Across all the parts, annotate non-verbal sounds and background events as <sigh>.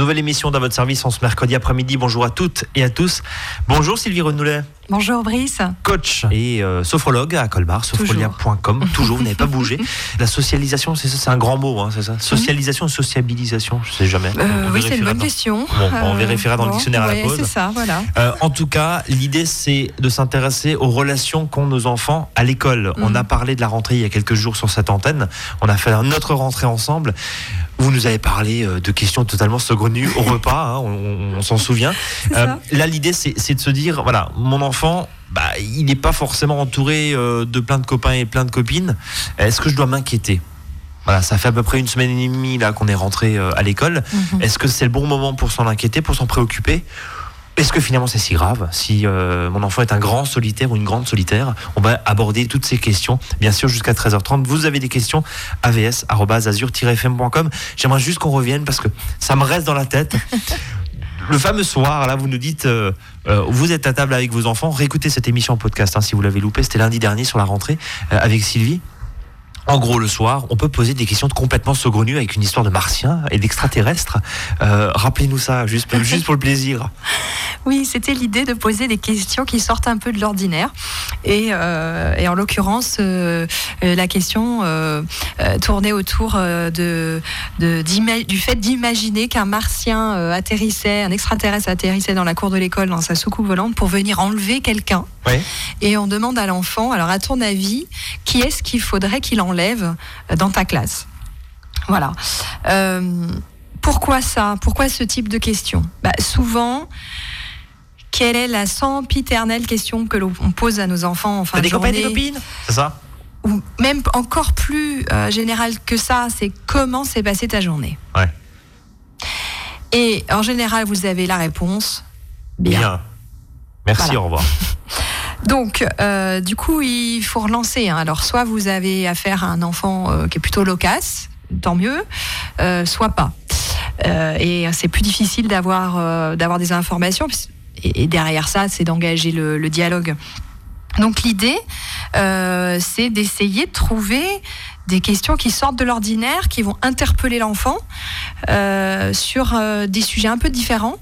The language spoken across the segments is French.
Nouvelle émission dans votre service en ce mercredi après-midi. Bonjour à toutes et à tous. Bonjour Sylvie Renoulet. Bonjour Brice. Coach et euh, sophrologue à Colbar, sophrolia.com. Toujours, vous n'avez pas bougé. <laughs> La socialisation, c'est ça, c'est un grand mot, hein, c'est ça Socialisation, sociabilisation, je sais jamais. Euh, oui, c'est une bonne question. Bon, on vérifiera dans le dictionnaire à la pause. c'est ça, voilà. Euh, en tout cas, l'idée, c'est de s'intéresser aux relations qu'ont nos enfants à l'école. On mm. a parlé de la rentrée il y a quelques jours sur cette antenne. On a fait notre rentrée ensemble. Vous nous avez parlé de questions totalement saugrenues au repas, hein, on, s'en souvient. là, l'idée, c'est de se dire, voilà, mon enfant bah, il n'est pas forcément entouré euh, de plein de copains et plein de copines. Est-ce que je dois m'inquiéter? Voilà, ça fait à peu près une semaine et demie là qu'on est rentré euh, à l'école. Mhm. Est-ce que c'est le bon moment pour s'en inquiéter, pour s'en préoccuper? Est-ce que finalement c'est si grave? Si euh, mon enfant est un grand solitaire ou une grande solitaire, on va aborder toutes ces questions, bien sûr, jusqu'à 13h30. Vous avez des questions avs-azur-fm.com. J'aimerais juste qu'on revienne parce que ça me reste dans la tête. <laughs> le fameux soir, là, vous nous dites, euh, euh, vous êtes à table avec vos enfants, réécoutez cette émission en podcast hein, si vous l'avez loupé, c'était lundi dernier sur la rentrée euh, avec Sylvie. En gros, le soir, on peut poser des questions complètement saugrenues avec une histoire de martiens et d'extraterrestres. Rappelez-nous ça, juste, juste pour le plaisir. Oui, c'était l'idée de poser des questions qui sortent un peu de l'ordinaire. Et, euh, en l'occurrence, euh, euh, la question tournait autour de, du fait d'imaginer qu'un martien atterrissait, un extraterrestre atterrissait dans la cour de l'école dans sa soucoupe volante pour venir enlever quelqu'un. Et on demande à l'enfant, alors à ton avis, qui est-ce qu'il faudrait qu'il enlève? Dans ta classe Voilà. pourquoi ça? Pourquoi ce type de question? Bah, Souvent, quelle est la sempiternelle question que l'on pose à nos enfants en fin de des copains, des copines? C'est ça Ou même encore plus euh, général que ça, c'est comment s'est passée ta journée? Ouais. Et en général, vous avez la réponse. Bien. Merci, au revoir. <laughs> Donc, euh, du coup, il faut relancer. Hein. Alors, soit vous avez affaire à un enfant euh, qui est plutôt loquace, tant mieux, soit pas. et c'est plus difficile d'avoir d'avoir des informations et, derrière ça, c'est d'engager le, dialogue. Donc l'idée, euh, c'est d'essayer de trouver des questions qui sortent de l'ordinaire, qui vont interpeller l'enfant euh, sur euh, des sujets un peu différents.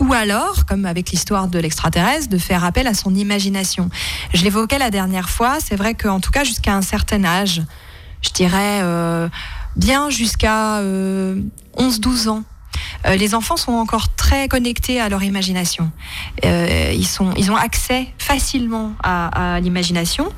Ou alors, comme avec l'histoire de l'extraterrestre, de faire appel à son imagination. Je l'évoquais la dernière fois, c'est vrai qu'en tout cas jusqu'à un certain âge, je dirais bien jusqu'à 11-12 ans, euh, les enfants sont encore très connectés à leur imagination. Euh, ils, sont, ils ont accès facilement à, l'imagination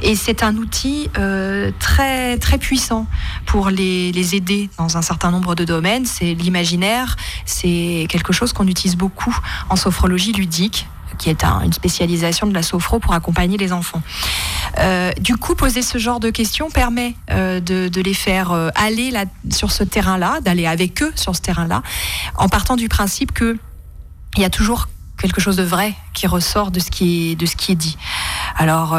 et c'est un outil euh, très, très puissant pour les, les aider dans un certain nombre de domaines. C'est l'imaginaire, c'est quelque chose qu'on utilise beaucoup en sophrologie ludique qui est une spécialisation de la sophro pour accompagner les enfants. Euh, du coup, poser ce genre de questions permet euh, de, les faire euh, aller sur ce terrain-là, d'aller avec eux sur ce terrain-là, en partant du principe que il y a toujours quelque chose de vrai qui ressort de ce qui est dit. Alors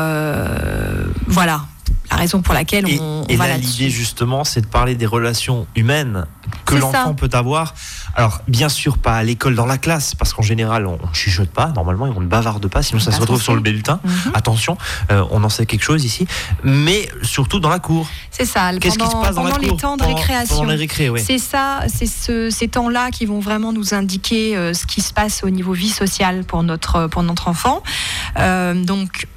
voilà, la raison pour laquelle on, et là, l'idée justement, c'est de parler des relations humaines que l'enfant peut avoir. Alors, bien sûr, pas à l'école, dans la classe, parce qu'en général, on, ne chuchote pas, normalement, on ne bavarde pas, sinon ça se retrouve sur le bulletin. Mhm. Attention, euh, on en sait quelque chose ici. Mais surtout dans la cour. C'est ça. Qu'est-ce qui se passe dans la cour les temps de récréation. oui. C'est ça, c'est ce, ces temps-là qui vont vraiment nous indiquer euh, ce qui se passe au niveau vie sociale pour notre, pour notre enfant. Euh, donc,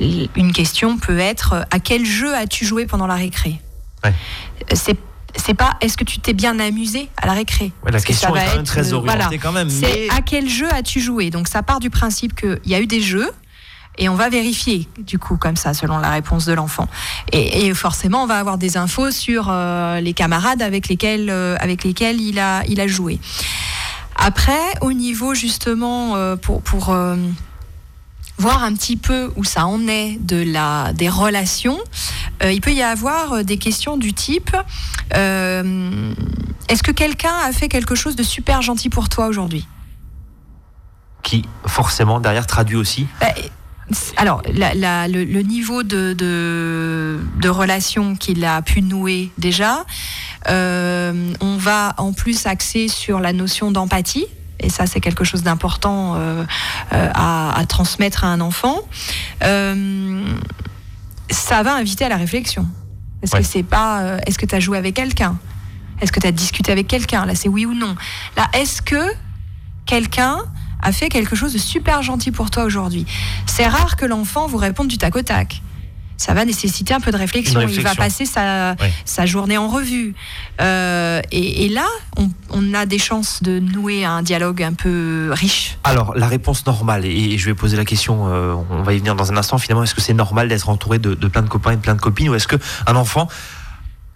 une question peut être à quel jeu as-tu joué pendant la récré ouais. C'est c'est pas est-ce que tu t'es bien amusé à la récré La question est quand très orientée quand même. C'est à quel jeu as-tu joué Donc ça part du principe qu'il y a eu des jeux. Et on va vérifier, du coup, comme ça, selon la réponse de l'enfant. Et, forcément, on va avoir des infos sur euh, les camarades avec lesquels, euh, avec lesquels il, a, il a joué. Après, au niveau justement, euh, pour, pour voir un petit peu où ça en est de la, des relations, euh, il peut y avoir euh, des questions du type euh, Est-ce que quelqu'un a fait quelque chose de super gentil pour toi aujourd'hui? Qui, forcément, derrière, traduit aussi? Bah, alors, le, niveau de, de, relation qu'il a pu nouer déjà, on va en plus axer sur la notion d'empathie, et ça c'est quelque chose d'important euh, euh, à, transmettre à un enfant, euh, ça va inviter à la réflexion. Est-ce que c'est pas, est-ce que tu as joué avec quelqu'un? Est-ce que tu as discuté avec quelqu'un? Là, c'est oui ou non. Là, est-ce que quelqu'un a fait quelque chose de super gentil pour toi aujourd'hui? C'est rare que l'enfant vous réponde du tac au tac ça va nécessiter un peu de réflexion. Il va passer sa, sa journée en revue. Euh, et, là, on, a des chances de nouer un dialogue un peu riche. Alors, la réponse normale, et je vais poser la question, euh, on va y venir dans un instant, finalement, est-ce que c'est normal d'être entouré de, de, plein de copains et de plein de copines, ou est-ce qu'un enfant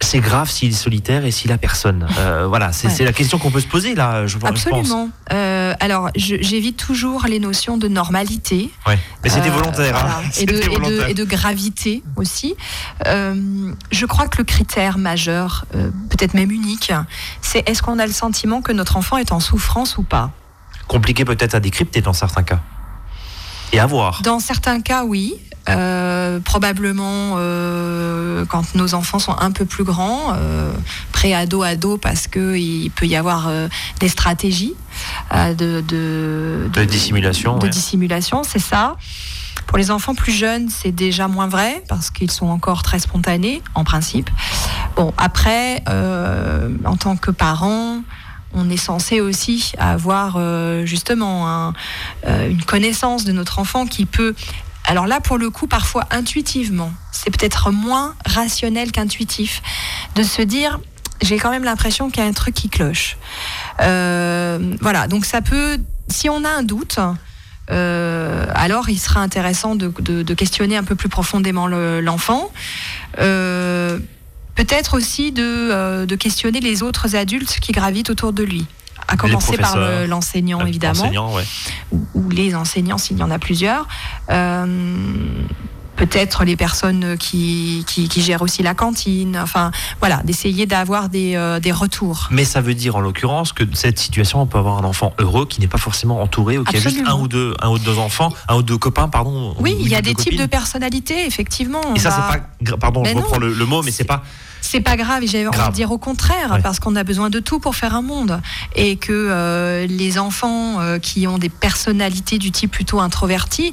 c'est grave s'il est solitaire et s'il a personne. Euh, voilà, c'est la question qu'on peut se poser là. Je, Absolument. Euh, alors, j'évite toujours les notions de normalité. Ouais. Mais c'était euh, volontaire. Hein. Et, de, et, de, gravité aussi. je crois que le critère majeur, peut-être même unique, c'est est-ce qu'on a le sentiment que notre enfant est en souffrance ou pas? Compliqué peut-être à décrypter dans certains cas. Et à voir. Dans certains cas, oui. Euh, probablement euh, quand nos enfants sont un peu plus grands, euh, pré-ado, ado, parce qu'il peut y avoir des stratégies de, de, dissimulation. De dissimulation, c'est ça. Pour les enfants plus jeunes, c'est déjà moins vrai parce qu'ils sont encore très spontanés, en principe. Bon, après, en tant que parents, on est censé aussi avoir justement une connaissance de notre enfant qui peut alors là, pour le coup, parfois intuitivement, c'est peut-être moins rationnel qu'intuitif, de se dire, j'ai quand même l'impression qu'il y a un truc qui cloche. Euh, voilà, donc ça peut, si on a un doute, euh, alors il sera intéressant de, questionner un peu plus profondément l'enfant. Euh, peut-être aussi de, questionner les autres adultes qui gravitent autour de lui à commencer par l'enseignant évidemment, ou, les enseignants s'il y en a plusieurs. Euh, peut-être les personnes qui, qui, gèrent aussi la cantine, enfin voilà, d'essayer d'avoir des, euh, des, retours. Mais ça veut dire en l'occurrence que cette situation, on peut avoir un enfant heureux qui n'est pas forcément entouré ou qui a juste un ou deux, un ou deux enfants, un ou deux copains, pardon. Oui, il y a des types de personnalités, effectivement. Et ça, c'est pas. Pardon, je reprends le, le, mot, mais c'est pas c'est pas grave, j'ai envie de dire au contraire, parce qu'on a besoin de tout pour faire un monde. Et que euh, les enfants euh, qui ont des personnalités du type plutôt introverti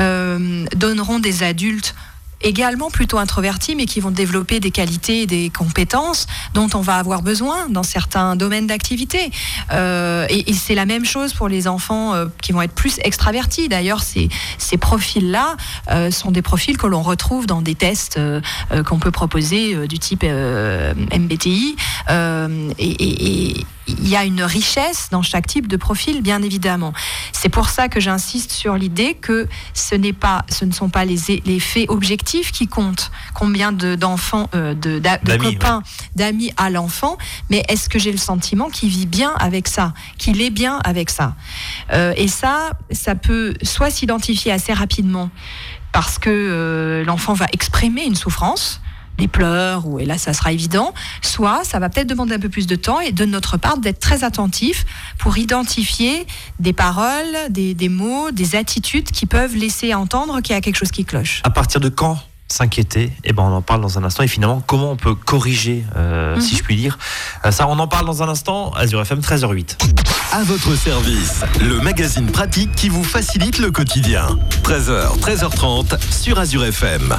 euh, donneront des adultes également plutôt introvertis, mais qui vont développer des qualités et des compétences dont on va avoir besoin dans certains domaines d'activité. Euh, et, c'est la même chose pour les enfants euh, qui vont être plus extravertis. D'ailleurs, ces, ces profils-là euh, sont des profils que l'on retrouve dans des tests qu'on peut proposer du type MBTI. et, il y a une richesse dans chaque type de profil, bien évidemment. C'est pour ça que j'insiste sur l'idée que ce, n'est pas, ce ne sont pas les, les faits objectifs qui comptent, combien d'enfants, euh, de, de, copains, d'amis à l'enfant, mais est-ce que j'ai le sentiment qu'il vit bien avec ça, qu'il est bien avec ça? Euh, Et ça, ça peut soit s'identifier assez rapidement parce que euh, l'enfant va exprimer une souffrance, les pleurs, ou, et là ça sera évident, soit ça va peut-être demander un peu plus de temps et de notre part d'être très attentif pour identifier des paroles, des, mots, des attitudes qui peuvent laisser entendre qu'il y a quelque chose qui cloche. À partir de quand s'inquiéter? Eh ben, on en parle dans un instant. Et finalement, comment on peut corriger, euh, si mhm. je puis dire euh, Ça, on en parle dans un instant. Azure FM, 13h08. À votre service, le magazine pratique qui vous facilite le quotidien. 13h, 13h30 sur Azure FM.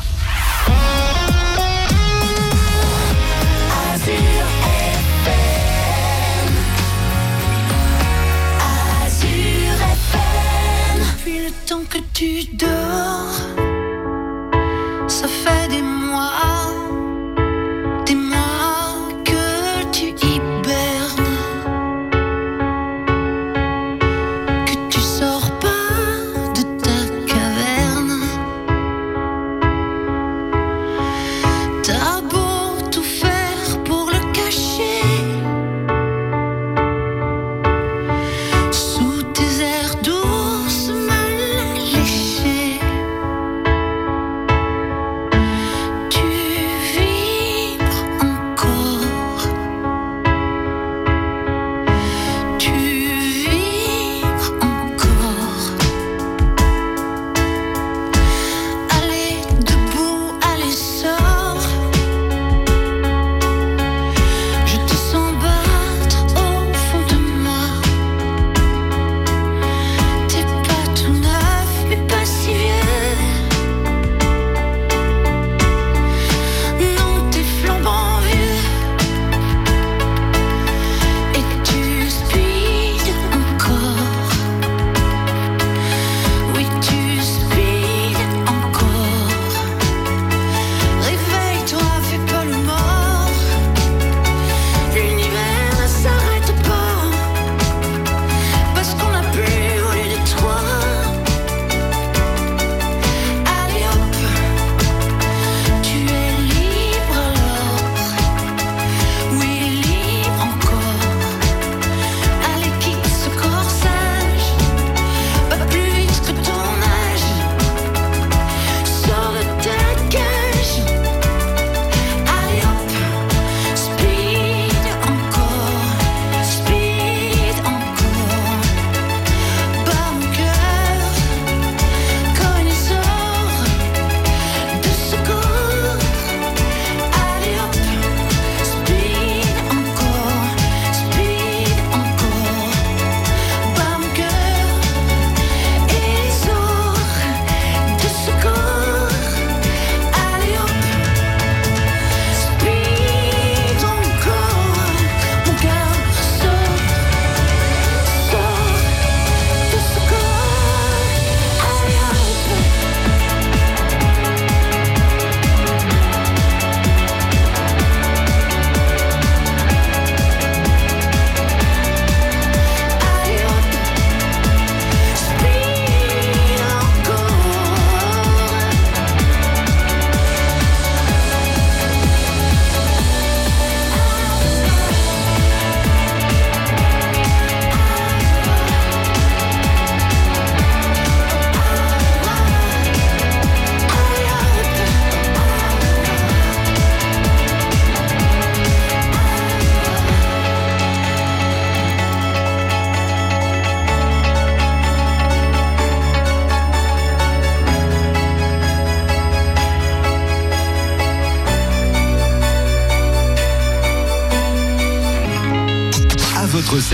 Tu dors.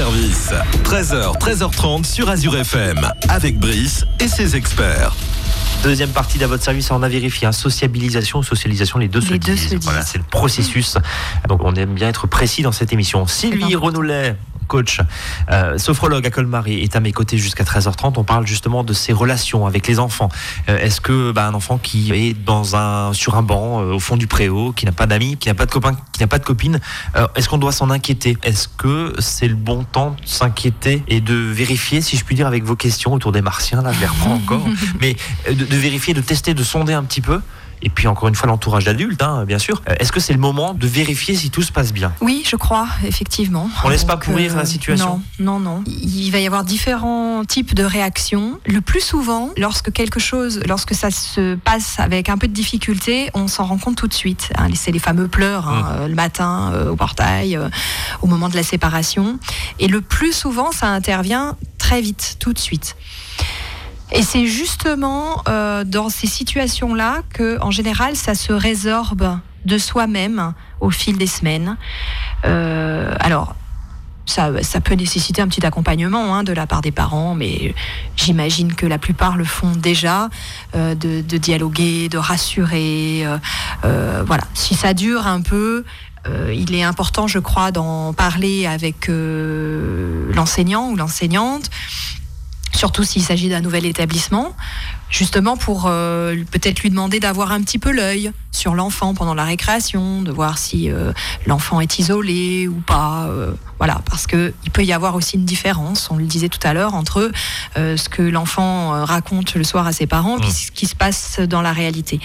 Service. 13h, 13h30 sur Azure FM, avec Brice et ses experts. Deuxième partie de votre service, on a vérifié hein, sociabilisation ou socialisation, les deux, Les se, deux disent. se disent. Voilà, c'est le processus. Donc on aime bien être précis dans cette émission. Sylvie important. Renoulet, coach, euh, sophrologue à Colmar, est à mes côtés jusqu'à 13h30. On parle justement de ses relations avec les enfants. Euh, Est-ce que bah, un enfant qui est dans un sur un banc euh, au fond du préau, qui n'a pas d'amis, qui n'a pas de copains, qui n'a pas de copine, euh, est-ce qu'on doit s'en inquiéter? Est-ce que c'est le bon temps de s'inquiéter et de vérifier, si je puis dire, avec vos questions autour des martiens, là je les reprends encore, <laughs> mais de, de vérifier, de tester, de sonder un petit peu et puis encore une fois l'entourage d'adultes, hein, bien sûr. Euh, Est-ce que c'est le moment de vérifier si tout se passe bien? Oui, je crois, effectivement. On laisse pas pourrir la situation? Non, non, non. Il va y avoir différents types de réactions. Le plus souvent, lorsque quelque chose, lorsque ça se passe avec un peu de difficulté, on s'en rend compte tout de suite. hein. C'est les fameux pleurs hein, Mmh. euh, le matin euh, au portail, euh, au moment de la séparation. Et le plus souvent, ça intervient très vite, tout de suite. Et c'est justement euh, dans ces situations-là que, en général, ça se résorbe de soi-même au fil des semaines. Euh, alors, ça, ça peut nécessiter un petit accompagnement hein, de la part des parents, mais j'imagine que la plupart le font déjà, euh, de, de dialoguer, de rassurer. euh, euh, voilà, si ça dure un peu, euh, il est important, je crois, d'en parler avec euh, l'enseignant ou l'enseignante, surtout s'il s'agit d'un nouvel établissement, justement pour euh, peut-être lui demander d'avoir un petit peu l'œil sur l'enfant pendant la récréation, de voir si euh, l'enfant est isolé ou pas. euh, voilà, parce que il peut y avoir aussi une différence, on le disait tout à l'heure, entre ce que l'enfant raconte le soir à ses parents et Mm. ce qui se passe dans la réalité.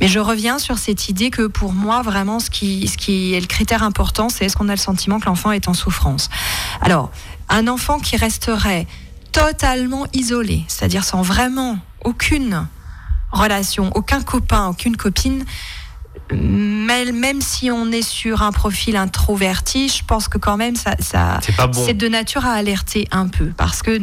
Mais je reviens sur cette idée que pour moi, vraiment, ce qui, ce qui est le critère important, c'est est-ce qu'on a le sentiment que l'enfant est en souffrance? Alors, un enfant qui resterait totalement isolé, c'est-à-dire sans vraiment aucune relation, aucun copain, aucune copine, même, si on est sur un profil introverti, je pense que quand même ça, ça C'est bon. de nature à alerter un peu parce que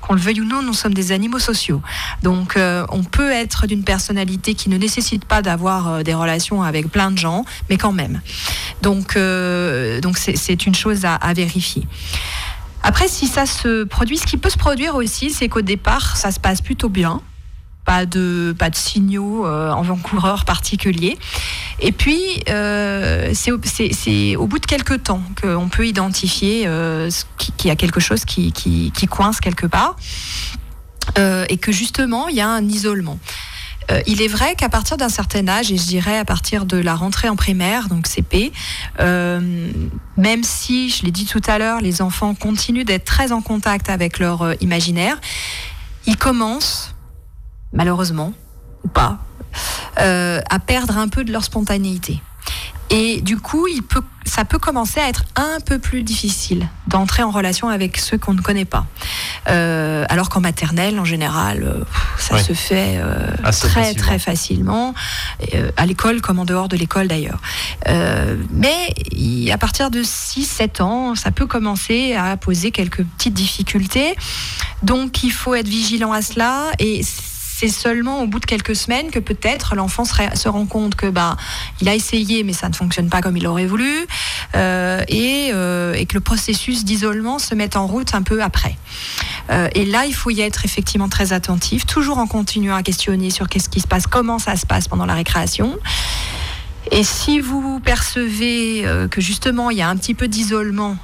qu'on le veuille ou non, nous sommes des animaux sociaux. Donc euh, on peut être d'une personnalité qui ne nécessite pas d'avoir euh, des relations avec plein de gens, mais quand même. Donc euh, donc c'est- c'est une chose à, à vérifier. Après, si ça se produit, ce qui peut se produire aussi, c'est qu'au départ, ça se passe plutôt bien. Pas de, pas de signaux euh, avant-coureurs particuliers. Et puis, euh, c'est au- bout de quelques temps qu'on peut identifier euh, qu'il y a quelque chose qui, qui, qui coince quelque part. Euh, et que justement, il y a un isolement. Euh, il est vrai qu'à partir d'un certain âge, et je dirais à partir de la rentrée en primaire, donc CP, euh, même si, je l'ai dit tout à l'heure, les enfants continuent d'être très en contact avec leur euh, imaginaire, ils commencent, malheureusement, ou pas, à perdre un peu de leur spontanéité. Et du coup, il peut, ça peut commencer à être un peu plus difficile d'entrer en relation avec ceux qu'on ne connaît pas. Euh, alors qu'en maternelle, en général, euh, ça se fait euh, très facilement. très facilement, euh, à l'école comme en dehors de l'école d'ailleurs. Mais il- à partir de 6-7 ans, ça peut commencer à poser quelques petites difficultés. Donc il faut être vigilant à cela et c'est seulement au bout de quelques semaines que peut-être l'enfant se, rend compte que bah il a essayé mais ça ne fonctionne pas comme il aurait voulu euh, et, euh, et que le processus d'isolement se met en route un peu après. Euh, et là, il faut y être effectivement très attentif, toujours en continuant à questionner sur qu'est-ce qui se passe, comment ça se passe pendant la récréation. Et si vous percevez que justement il y a un petit peu d'isolement,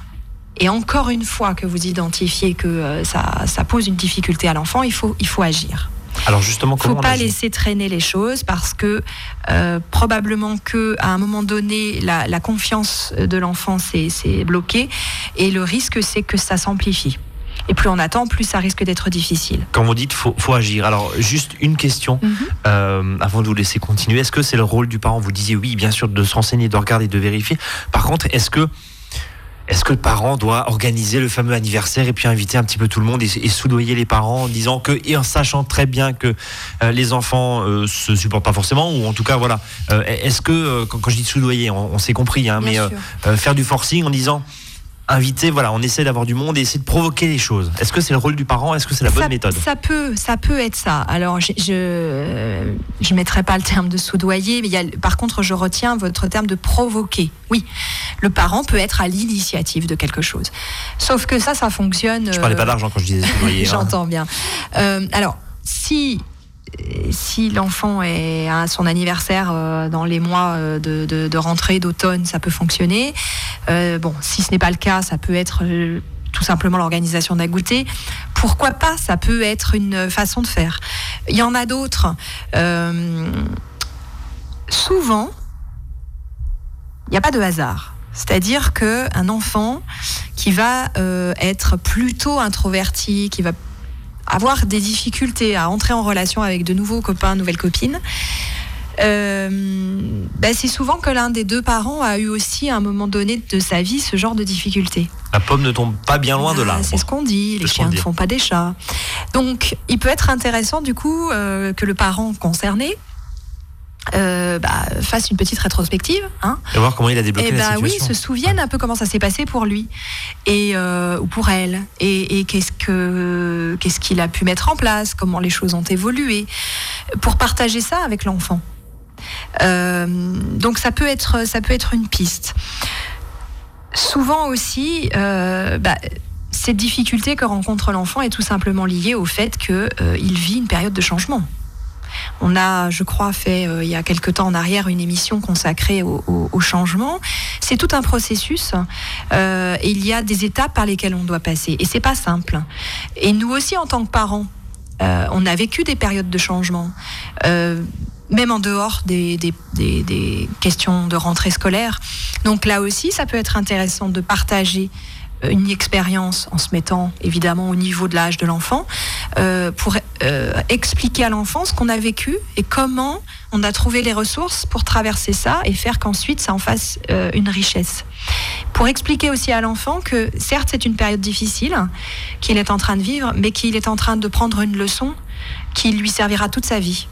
et encore une fois que vous identifiez que ça, ça pose une difficulté à l'enfant, il faut, il faut agir. Alors justement, faut pas laisser traîner les choses parce que euh, probablement que à un moment donné, la, la confiance de l'enfant s'est s'est bloquée et le risque c'est que ça s'amplifie. Et plus on attend, plus ça risque d'être difficile. Quand vous dites faut, faut agir, alors juste une question Mhm. euh, avant de vous laisser continuer. Est-ce que c'est le rôle du parent? Vous disiez oui, bien sûr, de se renseigner, de regarder, de vérifier. Par contre, est-ce que est-ce que le parent doit organiser le fameux anniversaire et puis inviter un petit peu tout le monde et, et soudoyer les parents en disant que et en sachant très bien que euh, les enfants euh, se supportent pas forcément ou en tout cas voilà. Euh, est-ce que euh, quand, quand je dis soudoyer, on, on s'est compris, hein, mais faire du forcing en disant inviter, voilà, on essaie d'avoir du monde et essayer de provoquer les choses. Est-ce que c'est le rôle du parent? Est-ce que c'est la bonne ça, méthode? Ça peut, ça peut être ça. Alors, je je, je mettrai pas le terme de soudoyer, mais il y a, par contre, je retiens votre terme de provoquer. Oui, le parent peut être à l'initiative de quelque chose. Sauf que ça, ça fonctionne. Je parlais pas euh, d'argent quand je disais soudoyer. <laughs> hein. J'entends bien. Euh, alors, si si l'enfant est à son anniversaire euh, dans les mois euh, de, rentrée d'automne, ça peut fonctionner. Euh, bon, si ce n'est pas le cas, ça peut être tout simplement l'organisation d'un goûter. Pourquoi pas Ça peut être une façon de faire. Il y en a d'autres. Souvent, il n'y a pas de hasard. C'est-à-dire qu'un enfant qui va être plutôt introverti, qui va avoir des difficultés à entrer en relation avec de nouveaux copains, nouvelles copines, euh, ben, c'est souvent que l'un des deux parents a eu aussi à un moment donné de sa vie ce genre de difficultés. La pomme ne tombe pas bien loin de Ah, l'arbre. C'est ce qu'on dit, les chiens ne font pas des chats. Donc, il peut être intéressant du coup euh, que le parent concerné euh, bah, fasse une petite rétrospective, hein, Et voir comment il a débloqué et la bah oui, situation. se souviennent un peu comment ça s'est passé pour lui et euh, ou pour elle et, et qu'est-ce que qu'est-ce qu'il a pu mettre en place, comment les choses ont évolué pour partager ça avec l'enfant. Euh, donc ça peut être ça peut être une piste. Souvent aussi, euh, bah, cette difficulté que rencontre l'enfant est tout simplement liée au fait qu'il vit une période de changement. On a, je crois, fait euh, il y a quelque temps en arrière une émission consacrée au, au- au changement. C'est tout un processus euh, et il y a des étapes par lesquelles on doit passer et c'est pas simple. Et nous aussi, en tant que parents, euh, on a vécu des périodes de changement. Euh, même en dehors des, des- des- des questions de rentrée scolaire. Donc là aussi, ça peut être intéressant de partager une expérience en se mettant évidemment au niveau de l'âge de l'enfant euh, pour euh, expliquer à l'enfant ce qu'on a vécu et comment on a trouvé les ressources pour traverser ça et faire qu'ensuite ça en fasse euh, une richesse. Pour expliquer aussi à l'enfant que certes c'est une période difficile qu'il est en train de vivre, mais qu'il est en train de prendre une leçon qui lui servira toute sa vie.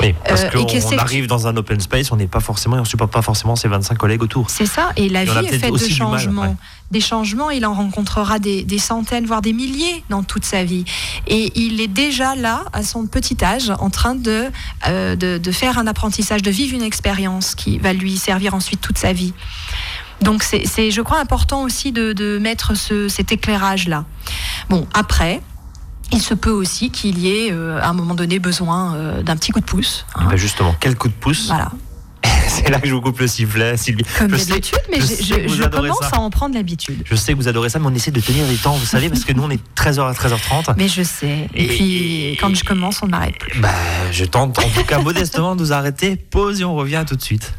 Oui, parce Euh, et qu'on arrive dans un open space, on n'est pas forcément, on supporte pas forcément ses 25 collègues autour. C'est ça, et la Et vie est faite de mal, changements. ouais. Des changements, il en rencontrera des, des centaines, voire des milliers dans toute sa vie. Et il est déjà là, à son petit âge, en train de, euh, de, de faire un apprentissage, de vivre une expérience qui va lui servir ensuite toute sa vie. Donc c'est, c'est, je crois, important aussi de, de mettre ce, cet éclairage-là. Bon, après, il se peut aussi qu'il y ait, euh, à un moment donné, besoin euh, d'un petit coup de pouce. hein. Bah justement, quel coup de pouce Voilà, <laughs> C'est là que je vous coupe le sifflet, Sylvie. comme d'habitude, mais je je, je- commence ça. à en prendre l'habitude. je sais que vous adorez ça, mais on essaie de tenir les temps, vous savez, parce que nous, on est 13h à 13h30. Mais je sais. Et, Et- puis, quand je commence, on ne m'arrête plus. Bah, je tente en tout cas modestement de nous arrêter. Pause et on revient tout de suite.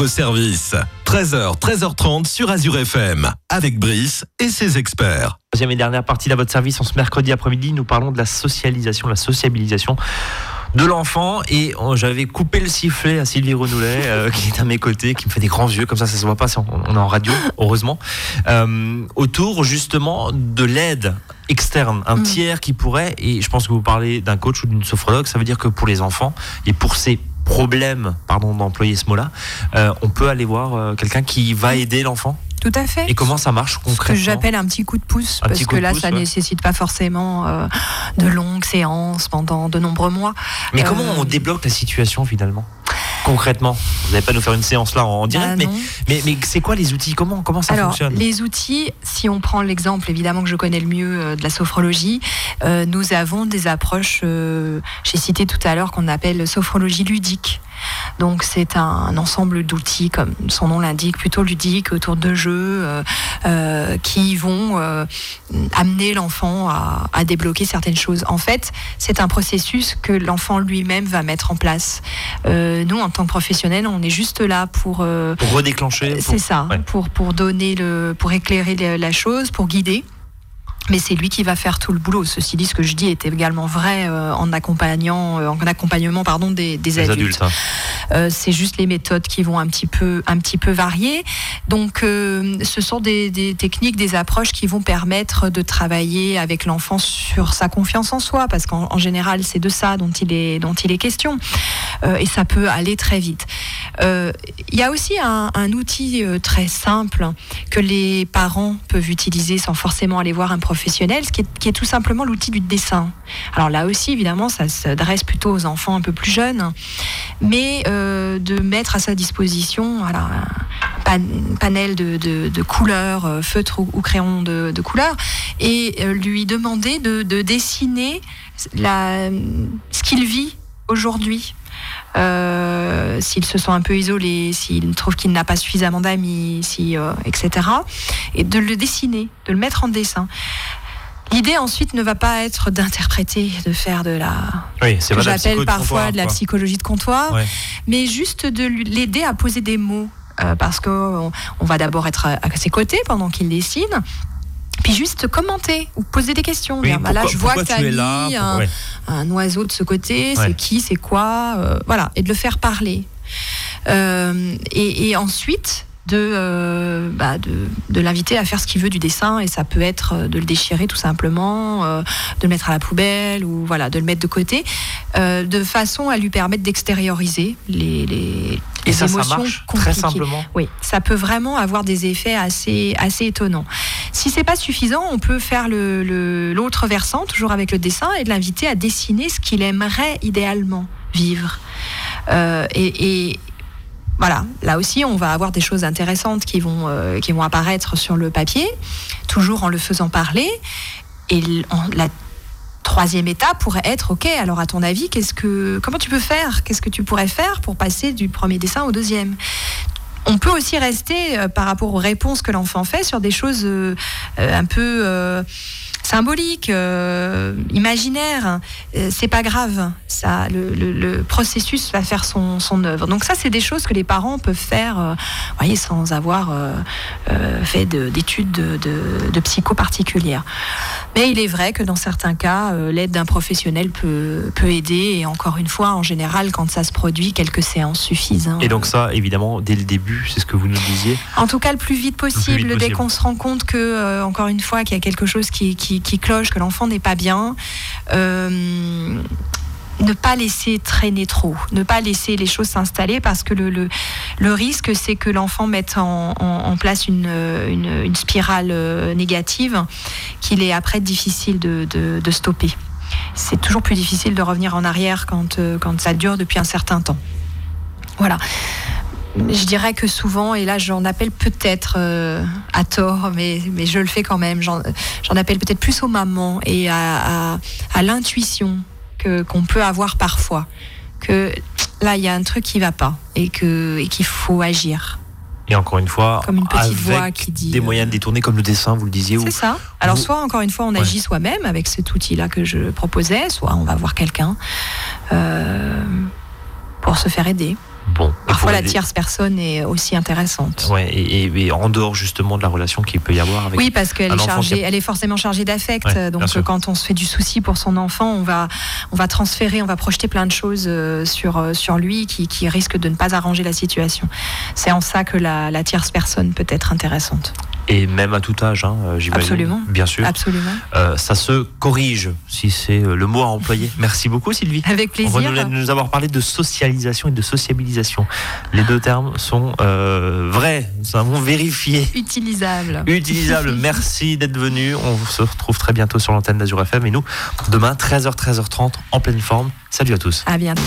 Votre service. 13h, 13h30 sur Azure FM, avec Brice et ses experts. Deuxième et dernière partie de votre service, en ce mercredi après-midi, nous parlons de la socialisation, la sociabilisation de l'enfant et oh, j'avais coupé le sifflet à Sylvie Renoulet euh, <laughs> qui est à mes côtés, qui me fait des grands yeux comme ça, ça se voit pas, on est en radio, heureusement, euh, autour justement de l'aide externe, un Mm. tiers qui pourrait, et je pense que vous parlez d'un coach ou d'une sophrologue, ça veut dire que pour les enfants et pour ces problèmes, pardon d'employer ce mot-là, euh, on peut aller voir euh, quelqu'un qui va aider l'enfant. Tout à fait. Et comment ça marche ce que concrètement j'appelle un petit coup de pouce, Un parce que là, pouce, ça ouais. nécessite pas forcément euh, de longues séances pendant de nombreux mois. Mais Euh, comment on débloque la situation finalement? Concrètement, vous n'allez pas nous faire une séance là en direct, Bah, mais, non. mais, mais c'est quoi les outils? Comment, comment ça Alors, fonctionne? les outils, si on prend l'exemple évidemment que je connais le mieux euh, de la sophrologie, euh, nous avons des approches, euh, j'ai cité tout à l'heure, qu'on appelle sophrologie ludique. Donc c'est un, ensemble d'outils, comme son nom l'indique, plutôt ludiques, autour de jeux euh, euh, qui vont euh, amener l'enfant à, à débloquer certaines choses. En fait, c'est un processus que l'enfant lui-même va mettre en place. Euh, nous, en tant que professionnels, on est juste là pour... Pour redéclencher pour- c'est ça, ouais. pour, pour donner le, pour éclairer la chose, pour guider. Mais c'est lui qui va faire tout le boulot. Ceci dit, ce que je dis est également vrai euh, en accompagnant, euh, en accompagnement pardon des, adultes. adultes. hein. Euh, c'est juste les méthodes qui vont un petit peu, un petit peu varier. Donc, ce sont des, des techniques, des approches qui vont permettre de travailler avec l'enfant sur sa confiance en soi, parce qu'en en général, c'est de ça dont il est, dont il est question. Et ça peut aller très vite. Il y a aussi un, un outil très simple que les parents peuvent utiliser sans forcément aller voir un ce qui est, tout simplement l'outil du dessin. Alors là aussi, évidemment, ça s'adresse plutôt aux enfants un peu plus jeunes, mais euh, de mettre à sa disposition un pan- panel de, couleurs, euh, feutres ou, ou crayons de, de couleurs, et euh, lui demander de, de dessiner ce qu'il vit aujourd'hui. Euh, s'il se sent un peu isolé, s'il trouve qu'il n'a pas suffisamment d'amis, si, euh, etc. Et de le dessiner, de le mettre en dessin. L'idée ensuite ne va pas être d'interpréter, de faire de la, Oui, c'est que j'appelle de parfois de la quoi. psychologie de comptoir, Ouais. mais juste de l'aider à poser des mots. Euh, parce qu'on on va d'abord être à, à ses côtés pendant qu'il dessine. Puis juste commenter ou poser des questions. Oui, Dire, bah là, je vois que tu as tu es mis là un, Pourquoi- ouais. un oiseau de ce côté, Ouais. c'est qui, c'est quoi, euh, voilà, et de le faire parler. Euh, et, et ensuite de, euh, bah, de, de l'inviter à faire ce qu'il veut du dessin, et ça peut être de le déchirer tout simplement, euh, de le mettre à la poubelle, ou voilà, de le mettre de côté, de façon à lui permettre d'extérioriser les, les, Et ça, ça marche compliquées. très simplement. Oui, ça peut vraiment avoir des effets assez, assez étonnants. Si c'est pas suffisant, on peut faire l'autre versant, toujours avec le dessin, et de l'inviter à dessiner ce qu'il aimerait idéalement vivre. Euh, et, et voilà, là aussi, on va avoir des choses intéressantes qui vont, euh, qui vont apparaître sur le papier, toujours en le faisant parler. Et en- la troisième étape pourrait être, ok, alors à ton avis, qu'est-ce que, comment tu peux faire? Qu'est-ce que tu pourrais faire pour passer du premier dessin au deuxième? On peut aussi rester euh, par rapport aux réponses que l'enfant fait sur des choses euh, euh, un peu symboliques, euh, imaginaires. Euh, c'est pas grave, ça, le, le- le processus va faire son, son œuvre. Donc ça, c'est des choses que les parents peuvent faire, euh, voyez, sans avoir euh, fait de- d'études de, de, de psycho particulières. Mais il est vrai que dans certains cas, l'aide d'un professionnel peut, peut aider. Et encore une fois, en général, quand ça se produit, quelques séances suffisent. hein. Et donc ça, évidemment, dès le début, c'est ce que vous nous disiez. En tout cas, le plus vite possible, vite dès qu'on se rend compte que, euh, encore une fois, qu'il y a quelque chose qui, qui, qui cloche, que l'enfant n'est pas bien. euh, ne pas laisser traîner trop, ne pas laisser les choses s'installer parce que le, le, le risque, c'est que l'enfant mette en, en- place une, une, une spirale euh, négative qu'il est après difficile de, de, de stopper. C'est toujours plus difficile de revenir en arrière quand, euh, quand ça dure depuis un certain temps. Voilà. Je dirais que souvent, et là j'en appelle peut-être euh, à tort, mais, mais je le fais quand même, j'en appelle peut-être plus aux mamans et à, à, à l'intuition qu'on peut avoir parfois. Que là, il y a un truc qui va pas et et qu'il faut agir. Et encore une fois, Comme une petite avec voix qui dit, des euh, moyens détournés comme le dessin, vous le disiez. C'est ça. Alors, vous- soit encore une fois, on agit soi-même avec cet outil-là que je proposais, soit on va voir quelqu'un euh, pour se faire aider. Bon. Parfois, la tierce personne est aussi intéressante. Ouais, et, et- et en dehors justement de la relation qu'il peut y avoir avec. Oui, parce qu'elle est chargée, qui a- elle est forcément chargée d'affect. Ouais, donc, quand on se fait du souci pour son enfant, on va, on va transférer, on va projeter plein de choses euh, sur, euh, sur lui qui, qui risquent de ne pas arranger la situation. C'est en ça que la, la tierce personne peut être intéressante. Et même à tout âge, hein, euh, j'imagine. Absolument. Bien sûr. Absolument. Euh, ça se corrige, si c'est euh, le mot à employer. <laughs> Merci beaucoup, Sylvie. Avec On va plaisir. nous, nous avoir parlé de socialisation et de sociabilisation. Les deux termes sont euh, vrais, nous avons vérifié. Utilisable. Utilisable. <laughs> Merci d'être venu. On se retrouve très bientôt sur l'antenne d'Azur FM et nous, demain, 13h, 13h30, en pleine forme. Salut à tous. À bientôt.